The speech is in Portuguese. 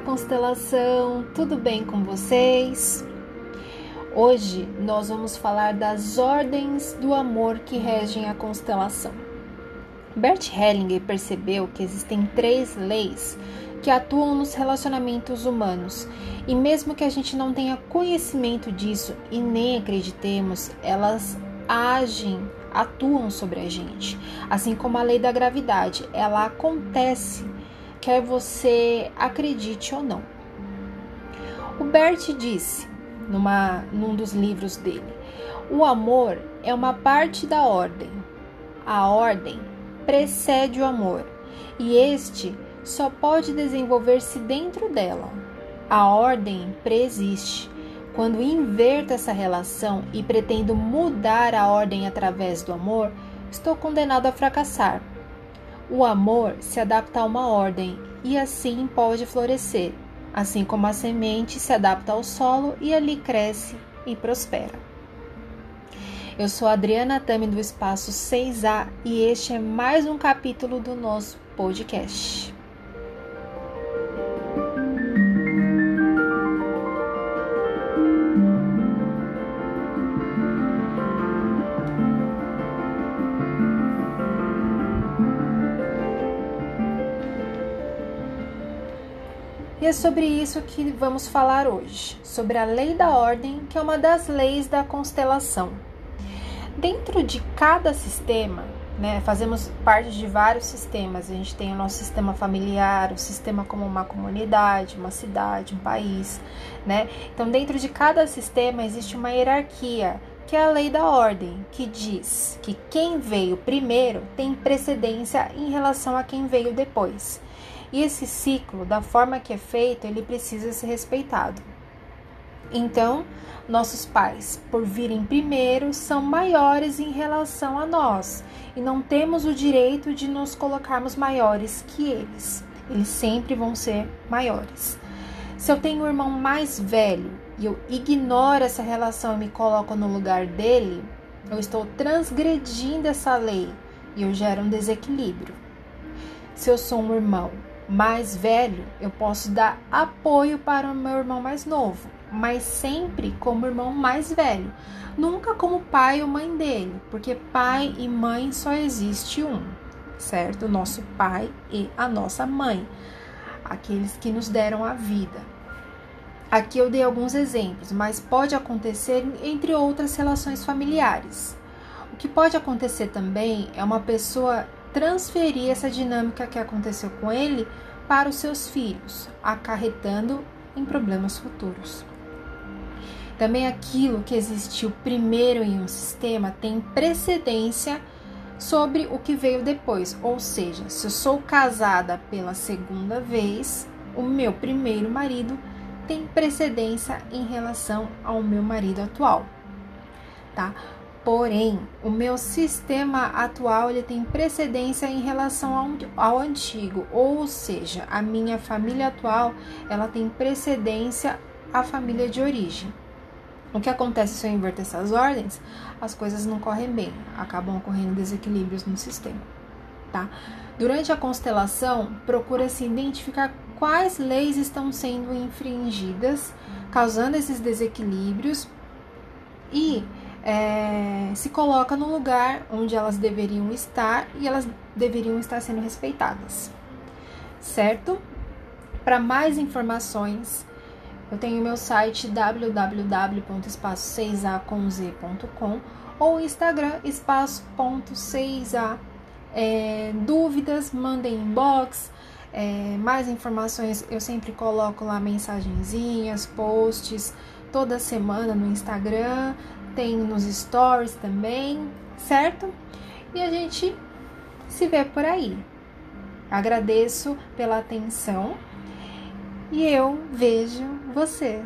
constelação, tudo bem com vocês? Hoje nós vamos falar das ordens do amor que regem a constelação. Bert Hellinger percebeu que existem três leis que atuam nos relacionamentos humanos e, mesmo que a gente não tenha conhecimento disso e nem acreditemos, elas agem, atuam sobre a gente. Assim como a lei da gravidade, ela acontece, quer você acredite ou não. O Bert disse, numa, num dos livros dele, o amor é uma parte da ordem. A ordem precede o amor e este só pode desenvolver-se dentro dela. A ordem preexiste. Quando inverto essa relação e pretendo mudar a ordem através do amor, estou condenado a fracassar. O amor se adapta a uma ordem e assim pode florescer, assim como a semente se adapta ao solo e ali cresce e prospera. Eu sou Adriana Tami do Espaço 6A e este é mais um capítulo do nosso podcast. É sobre isso que vamos falar hoje, sobre a lei da ordem, que é uma das leis da constelação. Dentro de cada sistema, né, fazemos parte de vários sistemas. A gente tem o nosso sistema familiar, o sistema como uma comunidade, uma cidade, um país, né? Então, dentro de cada sistema existe uma hierarquia, que é a lei da ordem, que diz que quem veio primeiro tem precedência em relação a quem veio depois. E esse ciclo, da forma que é feito, ele precisa ser respeitado. Então, nossos pais, por virem primeiro, são maiores em relação a nós e não temos o direito de nos colocarmos maiores que eles. Eles sempre vão ser maiores. Se eu tenho um irmão mais velho e eu ignoro essa relação e me coloco no lugar dele, eu estou transgredindo essa lei e eu gero um desequilíbrio. Se eu sou um irmão mais velho, eu posso dar apoio para o meu irmão mais novo, mas sempre como irmão mais velho, nunca como pai ou mãe dele, porque pai e mãe só existe um, certo? O nosso pai e a nossa mãe, aqueles que nos deram a vida. Aqui eu dei alguns exemplos, mas pode acontecer entre outras relações familiares. O que pode acontecer também é uma pessoa transferir essa dinâmica que aconteceu com ele para os seus filhos, acarretando em problemas futuros. Também aquilo que existiu primeiro em um sistema tem precedência sobre o que veio depois, ou seja, se eu sou casada pela segunda vez, o meu primeiro marido tem precedência em relação ao meu marido atual, tá? Porém, o meu sistema atual ele tem precedência em relação ao, ao, antigo, ou seja, a minha família atual ela tem precedência à família de origem. O que acontece se eu inverter essas ordens? As coisas não correm bem, acabam ocorrendo desequilíbrios no sistema. Tá? Durante a constelação, procura-se identificar quais leis estão sendo infringidas, causando esses desequilíbrios e é, se coloca no lugar onde elas deveriam estar e elas deveriam estar sendo respeitadas, certo? Para mais informações, eu tenho meu site www.espaço6a.com ou Instagram espaço.6a. É, dúvidas, mandem inbox. É, mais informações eu sempre coloco lá mensagenzinhas, posts toda semana no Instagram tem nos stories também, certo? E a gente se vê por aí. Agradeço pela atenção e eu vejo você.